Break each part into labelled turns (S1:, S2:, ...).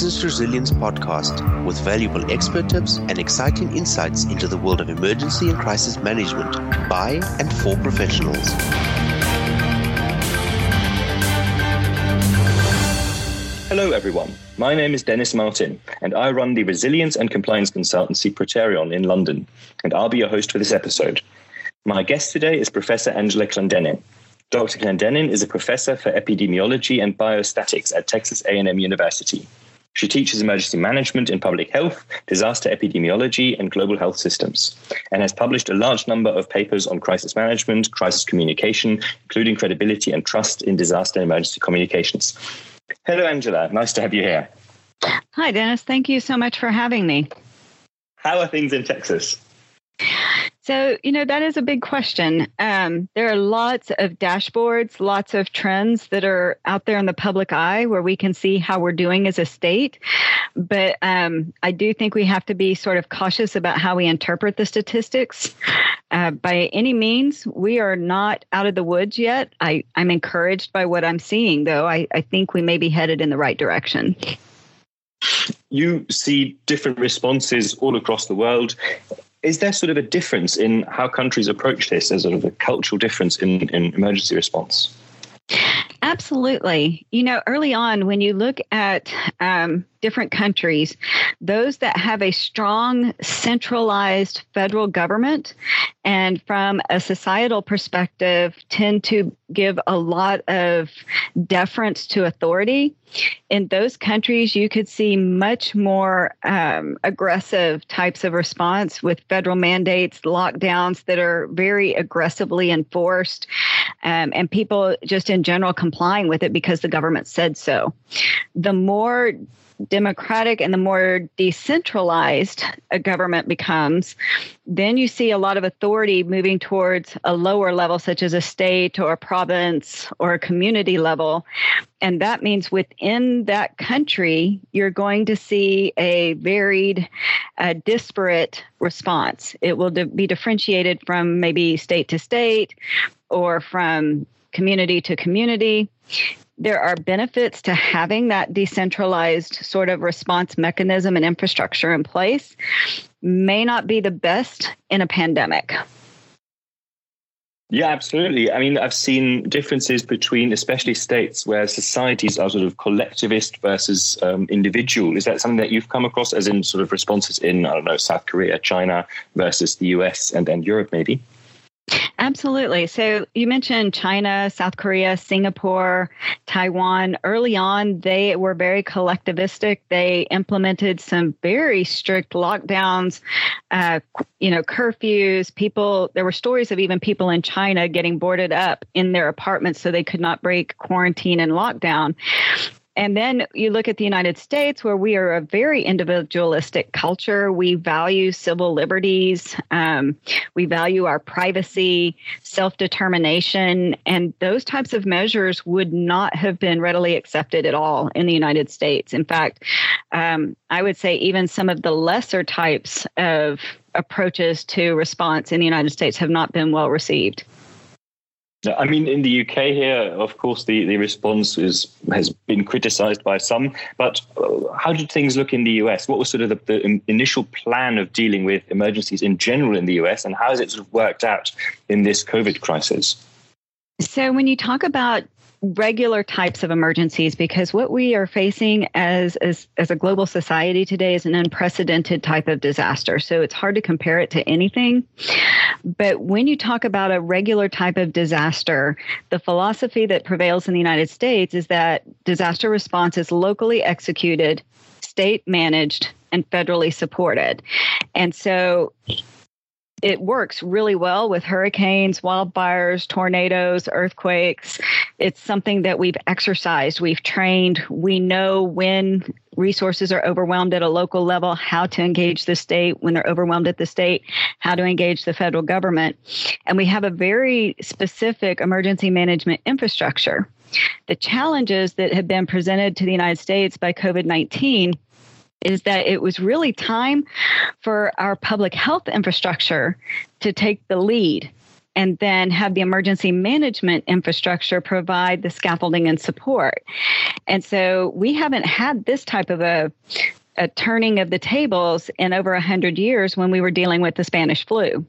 S1: Business Resilience Podcast with valuable expert tips and exciting insights into the world of emergency and crisis management by and for professionals.
S2: Hello, everyone. My name is Dennis Martin, and I run the resilience and compliance consultancy Proterion in London, and I'll be your host for this episode. My guest today is Professor Angela Clendenin. Dr. Clendenin is a professor for epidemiology and biostatistics at Texas A&M University. She teaches emergency management in public health, disaster epidemiology, and global health systems, and has published a large number of papers on crisis management, crisis communication, including credibility and trust in disaster and emergency communications. Hello, Angela. Nice to have you here.
S3: Hi, Dennis. Thank you so much for having me.
S2: How are things in Texas?
S3: So, you know, that is a big question. Um, there are lots of dashboards, lots of trends that are out there in the public eye where we can see how we're doing as a state. But um, I do think we have to be sort of cautious about how we interpret the statistics. Uh, by any means, we are not out of the woods yet. I, I'm encouraged by what I'm seeing, though. I, I think we may be headed in the right direction
S2: you see different responses all across the world is there sort of a difference in how countries approach this? There's sort of a cultural difference in, in emergency response.
S3: Absolutely. You know, early on, when you look at um, different countries, those that have a strong centralized federal government and from a societal perspective tend to give a lot of deference to authority. In those countries, you could see much more um, aggressive types of response with federal mandates, lockdowns that are very aggressively enforced, um, and people just in general complying with it because the government said so. The more democratic and the more decentralized a government becomes, then you see a lot of authority moving towards a lower level, such as a state or a province or a community level. And that means within that country, you're going to see a varied, uh, disparate response. It will be differentiated from maybe state to state or from community to community there are benefits to having that decentralized sort of response mechanism and infrastructure in place may not be the best in a pandemic
S2: yeah, absolutely. I mean, I've seen differences between, especially states where societies are sort of collectivist versus um, individual. Is that something that you've come across, as in sort of responses in, I don't know, South Korea, China versus the US and, and Europe, maybe?
S3: Absolutely. So you mentioned China, South Korea, Singapore, Taiwan. Early on, they were very collectivistic. They implemented some very strict lockdowns, uh, you know, curfews. People, there were stories of even people in China getting boarded up in their apartments so they could not break quarantine and lockdown. And then you look at the United States, where we are a very individualistic culture. We value civil liberties, um, we value our privacy, self determination, and those types of measures would not have been readily accepted at all in the United States. In fact, um, I would say even some of the lesser types of approaches to response in the United States have not been well received.
S2: I mean, in the UK here, of course, the, the response is, has been criticised by some. But uh, how did things look in the US? What was sort of the, the, initial plan of dealing with emergencies in general in the US, and how has it sort of worked out in this COVID crisis?
S3: So, when you talk about regular types of emergencies because what we are facing as, as as a global society today is an unprecedented type of disaster. So it's hard to compare it to anything. But when you talk about a regular type of disaster the philosophy that prevails in the United States is that disaster response is locally executed state managed and federally supported. And so it works really well with hurricanes, wildfires, tornadoes, earthquakes. It's something that we've exercised, we've trained. We know when resources are overwhelmed at a local level, how to engage the state, when they're overwhelmed at the state, how to engage the federal government. And we have a very specific emergency management infrastructure. The challenges that have been presented to the United States by COVID 19 is that it was really time for our public health infrastructure to take the lead and then have the emergency management infrastructure provide the scaffolding and support. And so we haven't had this type of a, a turning of the tables in over 100 years when we were dealing with the Spanish flu.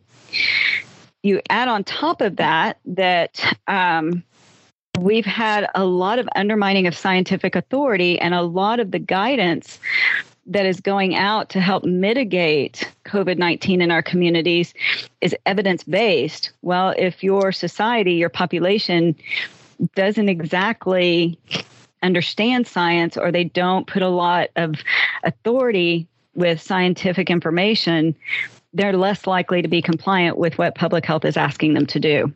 S3: You add on top of that that um, we've had a lot of undermining of scientific authority and a lot of the guidance that is going out to help mitigate COVID 19 in our communities is evidence based. Well, if your society, your population doesn't exactly understand science or they don't put a lot of authority with scientific information, they're less likely to be compliant with what public health is asking them to do.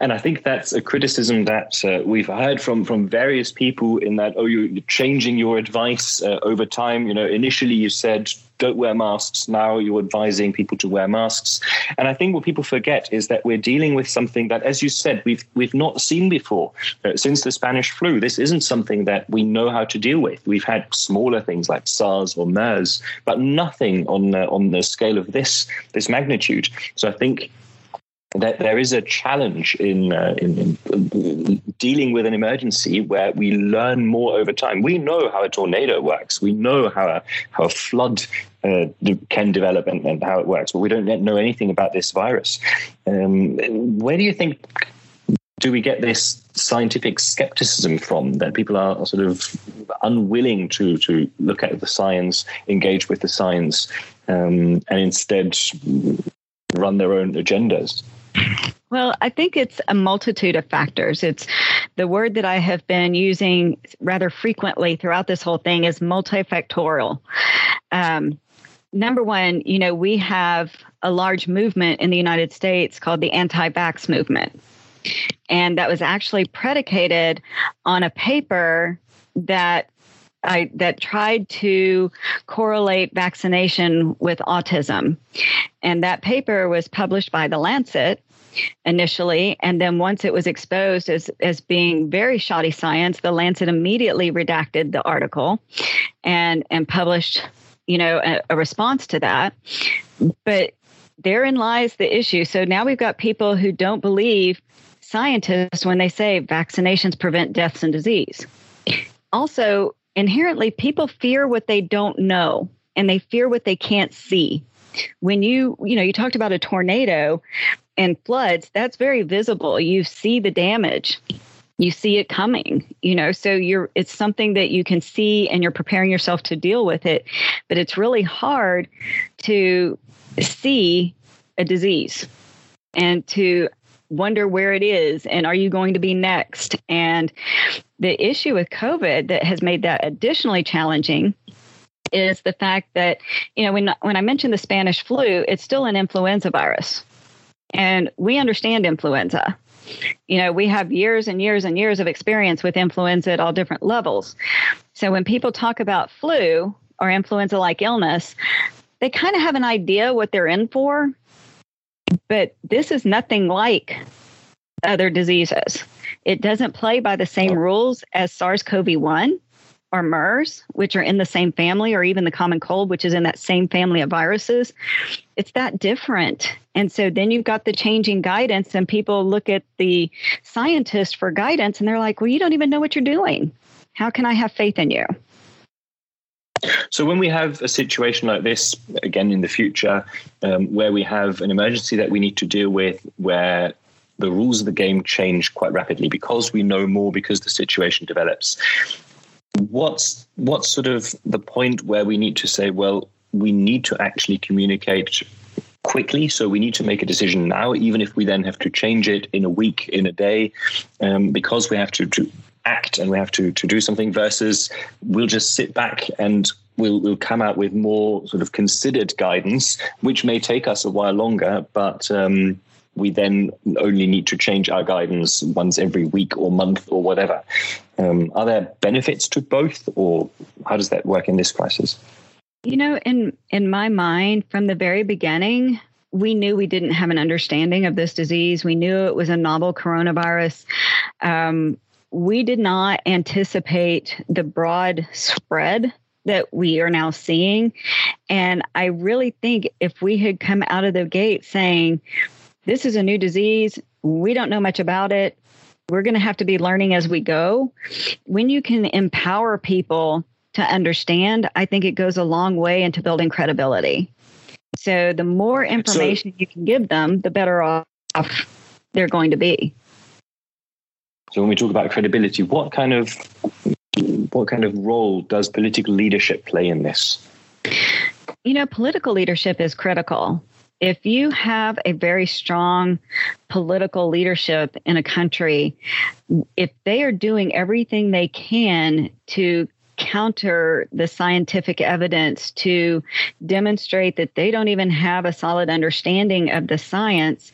S2: And I think that's a criticism that uh, we've heard from from various people in that oh you're changing your advice uh, over time. You know, initially you said don't wear masks. Now you're advising people to wear masks. And I think what people forget is that we're dealing with something that, as you said, we've we've not seen before uh, since the Spanish flu. This isn't something that we know how to deal with. We've had smaller things like SARS or MERS, but nothing on uh, on the scale of this this magnitude. So I think that there is a challenge in, uh, in, in, dealing with an emergency where we learn more over time. We know how a tornado works. We know how a, how a flood uh, can develop and, and, how it works, but we don't know anything about this virus. Um, where do you think do we get this scientific skepticism from that people are sort of unwilling to to look at the science, engage with the science, um, and instead run their own agendas?
S3: Well, I think it's a multitude of factors. It's the word that I have been using rather frequently throughout this whole thing is multifactorial. Um, number one, you know, we have a large movement in the United States called the anti vax movement. And that was actually predicated on a paper that I, that tried to correlate vaccination with autism. And that paper was published by The Lancet initially. And then once it was exposed as, as being very shoddy science, The Lancet immediately redacted the article and, and published, you know, a, a response to that. But therein lies the issue. So now we've got people who don't believe scientists when they say vaccinations prevent deaths and disease. Also, inherently people fear what they don't know and they fear what they can't see when you you know you talked about a tornado and floods that's very visible. You see the damage. You see it coming you know so you're it's something that you can see and you're preparing yourself to deal with it but it's really hard to see a disease and to wonder where it is and are you going to be next? And the issue with COVID that has made that additionally challenging is the fact that, you know, when, when I mentioned the Spanish flu, it's still an influenza virus. And we understand influenza. You know, we have years and years and years of experience with influenza at all different levels. So when people talk about flu or influenza like illness, they kind of have an idea what they're in for. But this is nothing like other diseases. It doesn't play by the same rules as SARS CoV 1 or MERS, which are in the same family, or even the common cold, which is in that same family of viruses. It's that different. And so then you've got the changing guidance, and people look at the scientist for guidance and they're like, well, you don't even know what you're doing. How can I have faith in you?
S2: So, when we have a situation like this again in the future, um, where we have an emergency that we need to deal with, where the rules of the game change quite rapidly because we know more because the situation develops what's what's sort of the point where we need to say well we need to actually communicate quickly so we need to make a decision now even if we then have to change it in a week in a day um, because we have to, to act and we have to to do something versus we'll just sit back and we'll we'll come out with more sort of considered guidance which may take us a while longer but um, we then only need to change our guidance once every week or month or whatever. Um, are there benefits to both, or how does that work in this crisis?
S3: You know, in in my mind, from the very beginning, we knew we didn't have an understanding of this disease. We knew it was a novel coronavirus. Um, we did not anticipate the broad spread that we are now seeing. And I really think if we had come out of the gate saying, this is a new disease. We don't know much about it. We're going to have to be learning as we go. When you can empower people to understand, I think it goes a long way into building credibility. So the more information so, you can give them, the better off they're going to be.
S2: So when we talk about credibility, what kind of what kind of role does political leadership play in this?
S3: You know, political leadership is critical. If you have a very strong political leadership in a country, if they are doing everything they can to counter the scientific evidence to demonstrate that they don't even have a solid understanding of the science,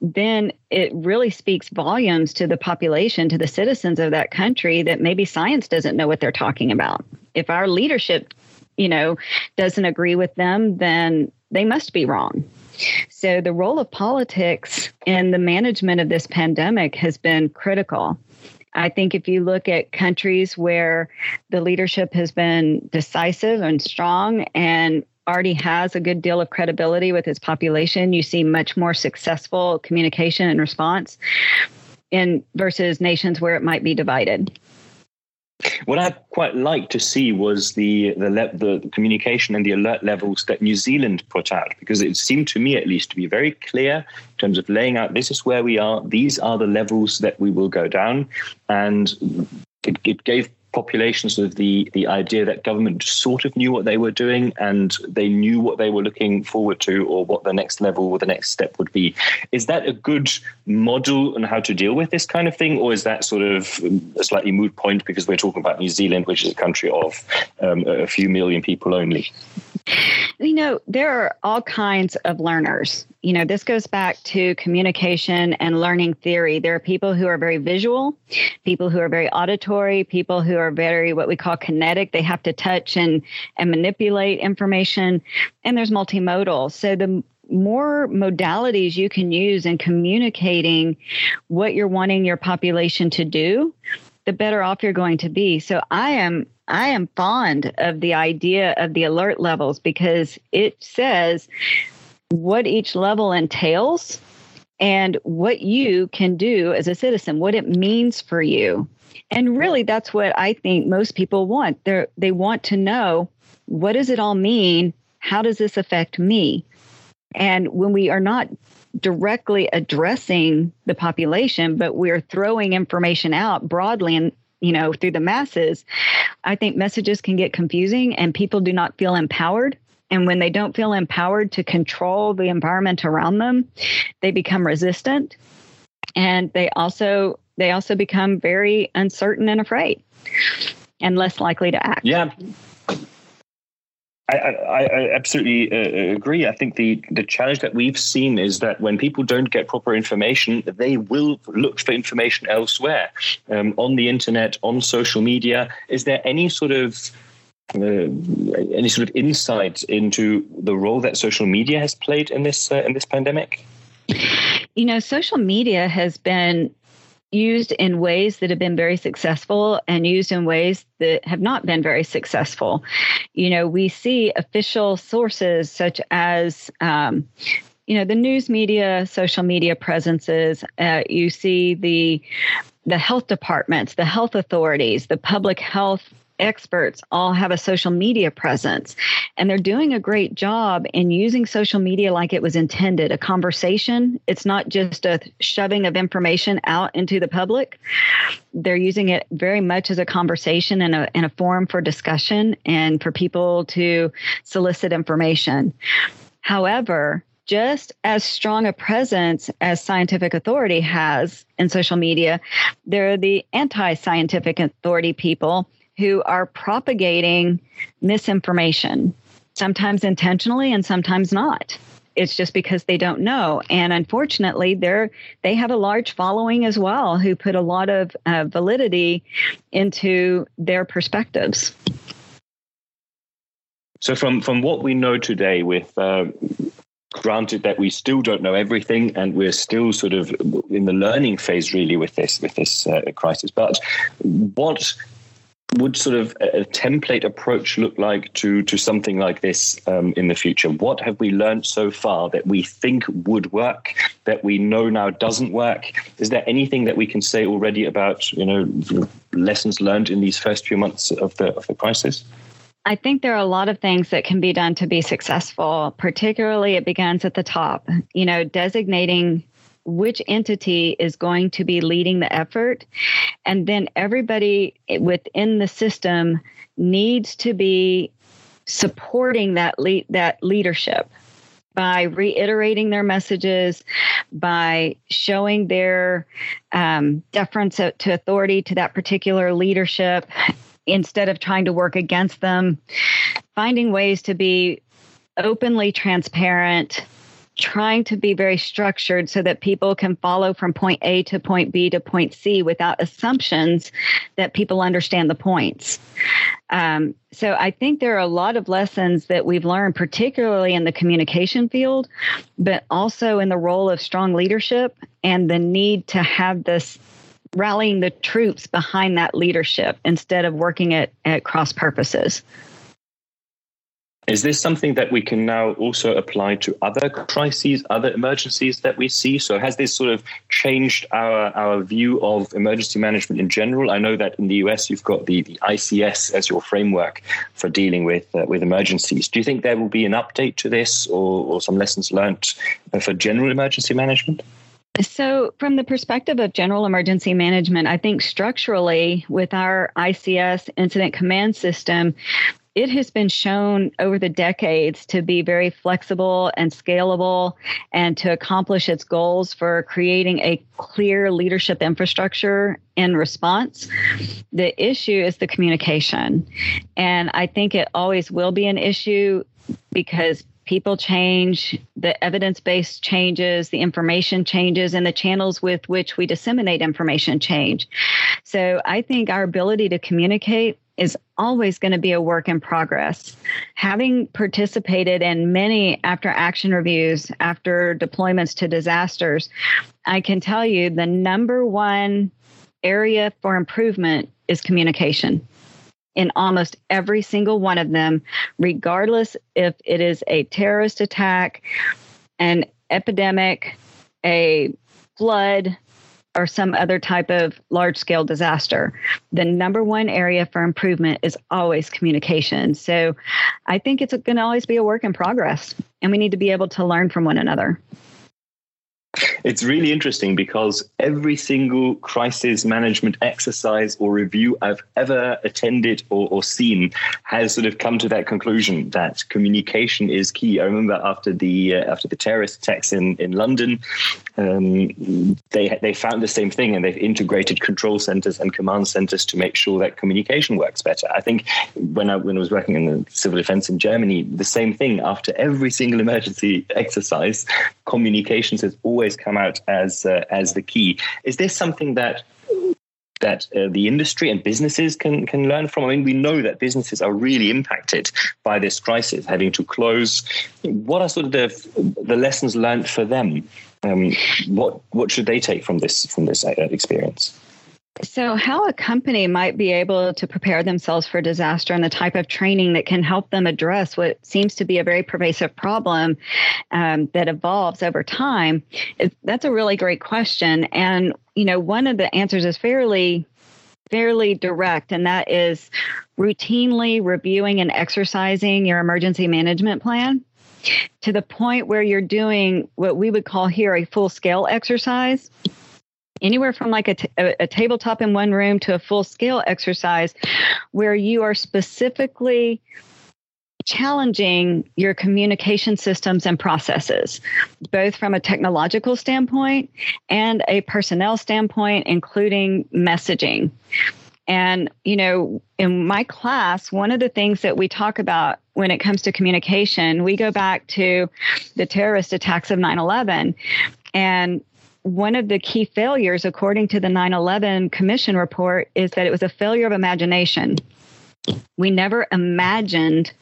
S3: then it really speaks volumes to the population, to the citizens of that country that maybe science doesn't know what they're talking about. If our leadership, you know, doesn't agree with them, then they must be wrong. So the role of politics in the management of this pandemic has been critical. I think if you look at countries where the leadership has been decisive and strong and already has a good deal of credibility with its population, you see much more successful communication and response in versus nations where it might be divided.
S2: What I quite liked to see was the the, le- the communication and the alert levels that New Zealand put out, because it seemed to me, at least, to be very clear in terms of laying out this is where we are, these are the levels that we will go down, and it, it gave populations of the the idea that government sort of knew what they were doing and they knew what they were looking forward to or what the next level or the next step would be. Is that a good model on how to deal with this kind of thing, or is that sort of a slightly moot point because we're talking about New Zealand, which is a country of um, a few million people only?
S3: You know, there are all kinds of learners. You know, this goes back to communication and learning theory. There are people who are very visual, people who are very auditory, people who are very what we call kinetic. They have to touch and and manipulate information, and there's multimodal. So the more modalities you can use in communicating what you're wanting your population to do, the better off you're going to be. So I am I am fond of the idea of the alert levels because it says what each level entails and what you can do as a citizen, what it means for you. And really that's what I think most people want. They they want to know what does it all mean? How does this affect me? And when we are not directly addressing the population, but we're throwing information out broadly and you know through the masses, I think messages can get confusing and people do not feel empowered. And when they don't feel empowered to control the environment around them, they become resistant and they also they also become very uncertain and afraid and less likely to act.
S2: Yeah. I, I, I absolutely uh, agree. I think the, the challenge that we've seen is that when people don't get proper information, they will look for information elsewhere um, on the internet, on social media. Is there any sort of any sort of insight into the role that social media has played in this uh, in this pandemic?
S3: You know, social media has been used in ways that have been very successful and used in ways that have not been very successful. You know, we see official sources such as, um, you know, the news media, social media presences. Uh, you see the the health departments, the health authorities, the public health experts all have a social media presence and they're doing a great job in using social media like it was intended a conversation. It's not just a shoving of information out into the public. They're using it very much as a conversation and a, and a forum for discussion and for people to solicit information. However just as strong a presence as scientific authority has in social media, there are the anti scientific authority people who are propagating misinformation, sometimes intentionally and sometimes not. It's just because they don't know. And unfortunately, they're, they have a large following as well who put a lot of uh, validity into their perspectives.
S2: So, from, from what we know today, with uh, granted that we still don't know everything and we're still sort of in the learning phase really with this with this uh, crisis but what would sort of a, template approach look like to to something like this um, in the future? What have we learned so far that we think would work, that we know now doesn't work? Is there anything that we can say already about you know lessons learned in these first few months of the of the crisis?
S3: I think there are a lot of things that can be done to be successful. Particularly, it begins at the top. You know, designating which entity is going to be leading the effort. And then everybody within the system needs to be supporting that that leadership by reiterating their messages, by showing their um, deference to authority to that particular leadership instead of trying to work against them, finding ways to be openly transparent trying to be very structured so that people can follow from point A to point B to point C without assumptions that people understand the points. Um, so I think there are a lot of lessons that we've learned, particularly in the communication field, but also in the role of strong leadership and the need to have this rallying the troops behind that leadership instead of working at, at cross purposes.
S2: Is this something that we can now also apply to other crises, other emergencies that we see? So has this sort of changed our, our view of emergency management in general? I know that in the US you've got the, the ICS as your framework for dealing with uh, with emergencies. Do you think there will be an update to this or, or some lessons learned for general emergency management?
S3: So, from the perspective of general emergency management, I think structurally with our ICS incident command system, it has been shown over the decades to be very flexible and scalable and to accomplish its goals for creating a clear leadership infrastructure in response. The issue is the communication. And I think it always will be an issue because people change, the evidence base changes, the information changes, and the channels with which we disseminate information change. So I think our ability to communicate is always going to be a work in progress. Having participated in many after action reviews, after deployments to disasters, I can tell you the number one area for improvement is communication in almost every single one of them, regardless if it is a terrorist attack, an epidemic, a flood, or some other type of large scale disaster, the number one area for improvement is always communication. So I think it's going to always be a work in progress, and we need to be able to learn from one another.
S2: It's really interesting because every single crisis management exercise or review I've ever attended or, or, seen has sort of come to that conclusion that communication is key. I remember after the uh, after the terrorist attacks in in London, um, they they found the same thing and they've integrated control centers and command centers to make sure that communication works better. I think when I when I was working in the civil defense in Germany, the same thing. After every single emergency exercise, communications has always come out as uh, as the key. Is this something that that uh, the industry and businesses can can learn from? I mean, we know that businesses are really impacted by this crisis, having to close. What are sort of the the lessons learned for them? Um, what what should they take from this from this uh, experience?
S3: So, how a company might be able to prepare themselves for disaster and the type of training that can help them address what seems to be a very pervasive problem um, that evolves over time, that's a really great question. And, you know, one of the answers is fairly fairly direct, and that is routinely reviewing and exercising your emergency management plan to the point where you're doing what we would call here a full scale exercise anywhere from like a, t- a tabletop in one room to a full scale exercise where you are specifically challenging your communication systems and processes, both from a technological standpoint and a personnel standpoint, including messaging. And, you know, in my class, one of the things that we talk about when it comes to communication, we go back to the terrorist attacks of 9 11. And one of the key failures, according to the 9 11 Commission report, is that it was a failure of imagination. We never imagined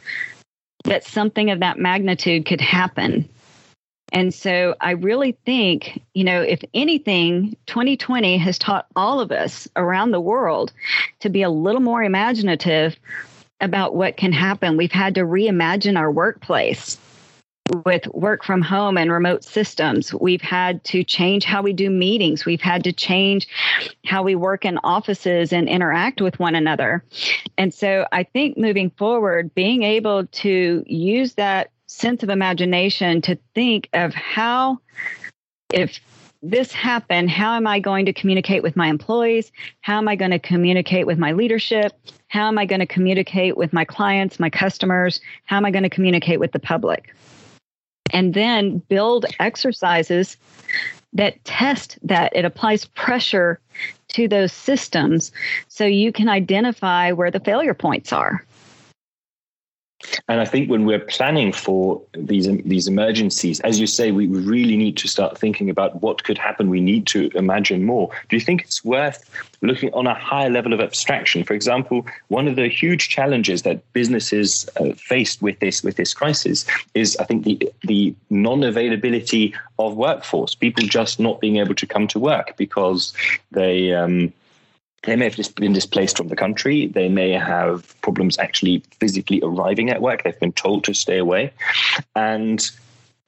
S3: that something of that magnitude could happen. And so I really think, you know, if anything, 2020 has taught all of us around the world to be a little more imaginative about what can happen. We've had to reimagine our workplace with work from home and remote systems. We've had to change how we do meetings. We've had to change how we work in offices and interact with one another. And so I think moving forward, being able to use that sense of imagination to think of how, if this happened, how am I going to communicate with my employees? How am I going to communicate with my leadership? How am I going to communicate with my clients, my customers? How am I going to communicate with the public? And then build exercises that test that. It applies pressure to those systems so you can identify where the failure points are.
S2: And I think when we're planning for these these emergencies, as you say, we really need to start thinking about what could happen. We need to imagine more. Do you think it's worth looking on a higher level of abstraction? For example, one of the huge challenges that businesses uh, faced with this with this crisis is, I think, the the non availability of workforce. People just not being able to come to work because they. Um, they may have just been displaced from the country. They may have problems actually physically arriving at work. They've been told to stay away. And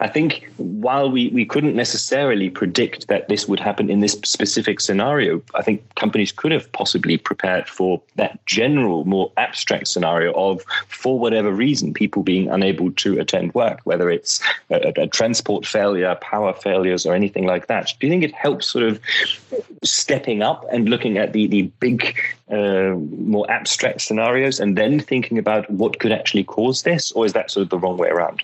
S2: I think while we, we couldn't necessarily predict that this would happen in this specific scenario, I think companies could have possibly prepared for that general, more abstract scenario of, for whatever reason, people being unable to attend work, whether it's a, a transport failure, power failures, or anything like that. Do you think it helps sort of stepping up and looking at the, the big, uh, more abstract scenarios and then thinking about what could actually cause this? Or is that sort of the wrong way around?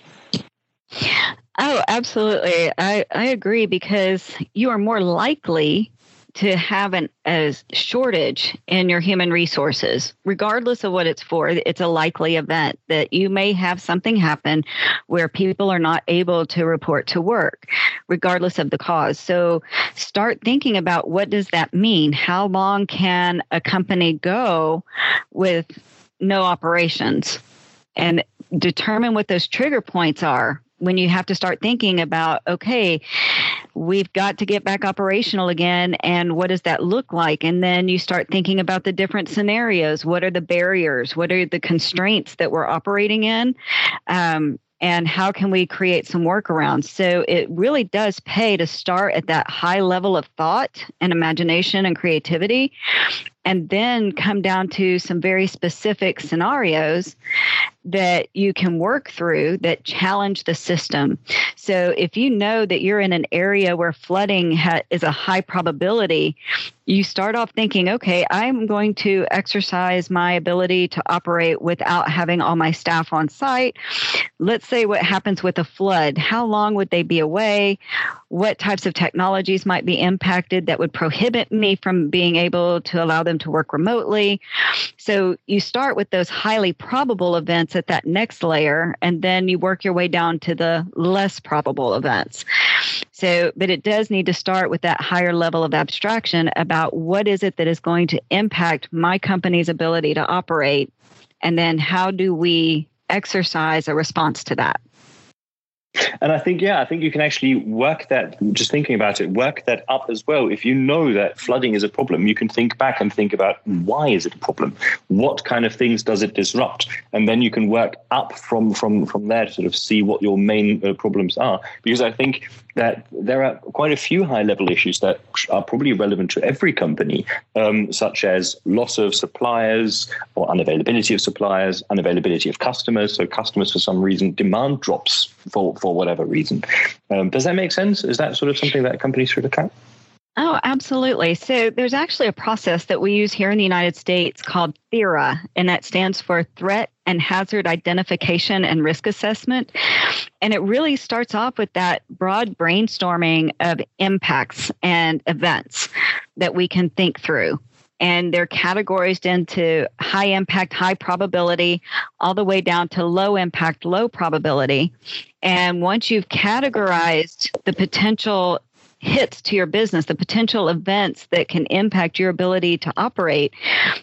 S3: Oh, absolutely. I, I agree because you are more likely to have an, a shortage in your human resources, regardless of what it's for. It's a likely event that you may have something happen where people are not able to report to work, regardless of the cause. So start thinking about what does that mean? How long can a company go with no operations? And determine what those trigger points are when you have to start thinking about okay we've got to get back operational again and what does that look like? And then you start thinking about the different scenarios. What are the barriers? What are the constraints that we're operating in? Um, and how can we create some workarounds? So it really does pay to start at that high level of thought and imagination and creativity and then come down to some very specific scenarios that you can work through that challenge the system. So if you know that you're in an area where flooding ha- is a high probability, you start off thinking, okay, I'm going to exercise my ability to operate without having all my staff on site. Let's say what happens with a flood. How long would they be away? What types of technologies might be impacted that would prohibit me from being able to allow them to work remotely? So you start with those highly probable events at that next layer, and then you work your way down to the less probable events. So, but it does need to start with that higher level of abstraction about what is it that is going to impact my company's ability to operate, and then how do we exercise a response to that.
S2: And I think, yeah, I think you can actually work that, just thinking about it, work that up as well. If you know that flooding is a problem, you can think back and think about why is it a problem? What kind of things does it disrupt? And then you can work up from, from, from there to sort of see what your main uh, problems are. Because I think that there are quite a few high level issues that are probably relevant to every company, um, such as loss of suppliers or unavailability of suppliers, unavailability of customers. So customers, for some reason, demand drops for, for whatever reason. Um, does that make sense? Is that sort of something that companies should look at?
S3: Oh, absolutely. So there's actually a process that we use here in the United States called THIRA, and that stands for Threat and Hazard Identification and Risk Assessment. And it really starts off with that broad brainstorming of impacts and events that we can think through. And they're categorized into high impact, high probability, all the way down to low impact, low probability. And once you've categorized the potential hits to your business, the potential events that can impact your ability to operate,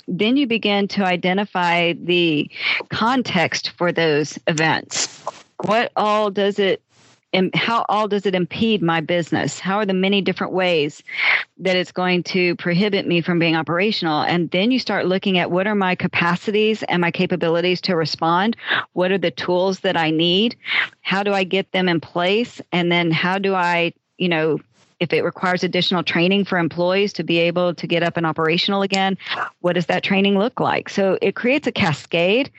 S3: then you begin to identify the context for those events. What all does it how all does it impede my business? How are the many different ways that it's going to prohibit me from being operational? And then you start looking at what are my capacities and my capabilities to respond? What are the tools that I need? How do I get them in place? And then how do I, you know, if it requires additional training for employees to be able to get up and operational again, what does that training look like? So it creates a cascade,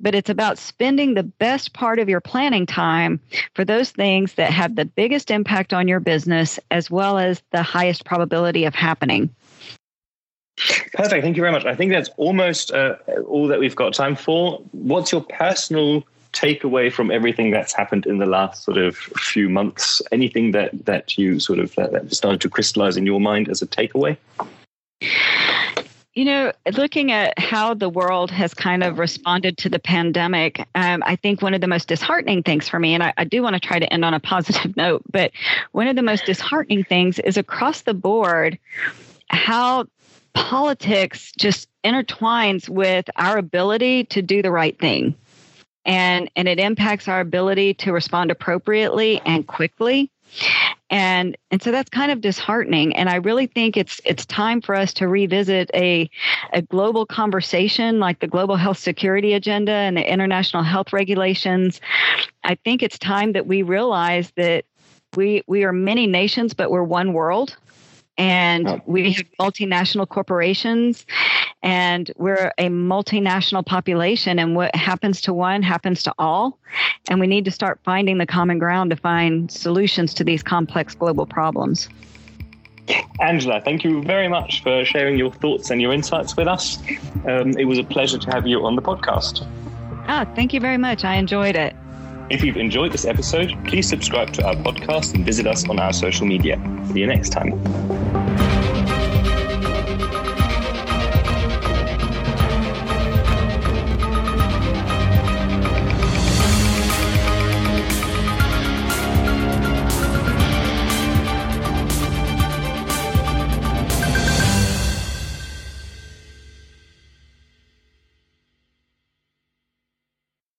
S3: but it's about spending the best part of your planning time for those things that have the biggest impact on your business as well as the highest probability of happening.
S2: Perfect. Thank you very much. I think that's almost uh, all that we've got time for. What's your personal takeaway from everything that's happened in the last sort of few months? Anything that that you sort of that started to crystallize in your mind as a takeaway?
S3: You know, looking at how the world has kind of responded to the pandemic, um, I think one of the most disheartening things for me, and I, I do want to try to end on a positive note, but one of the most disheartening things is across the board how politics just intertwines with our ability to do the right thing and and it impacts our ability to respond appropriately and quickly. And and so that's kind of disheartening. And i really think it's it's time for us to revisit a a global conversation like the global health security agenda and the international health regulations. I think it's time that we realize that we we are many nations but we're one world and we have multinational corporations and we're a multinational population and what happens to one happens to all and we need to start finding the common ground to find solutions to these complex global problems
S2: Angela, thank you very much for sharing your thoughts and your insights with us. Um, it was a pleasure to have you on the podcast.
S3: Ah, thank you very much. I enjoyed it.
S2: If you've enjoyed this episode, please subscribe to our podcast and visit us on our social media. See you next time.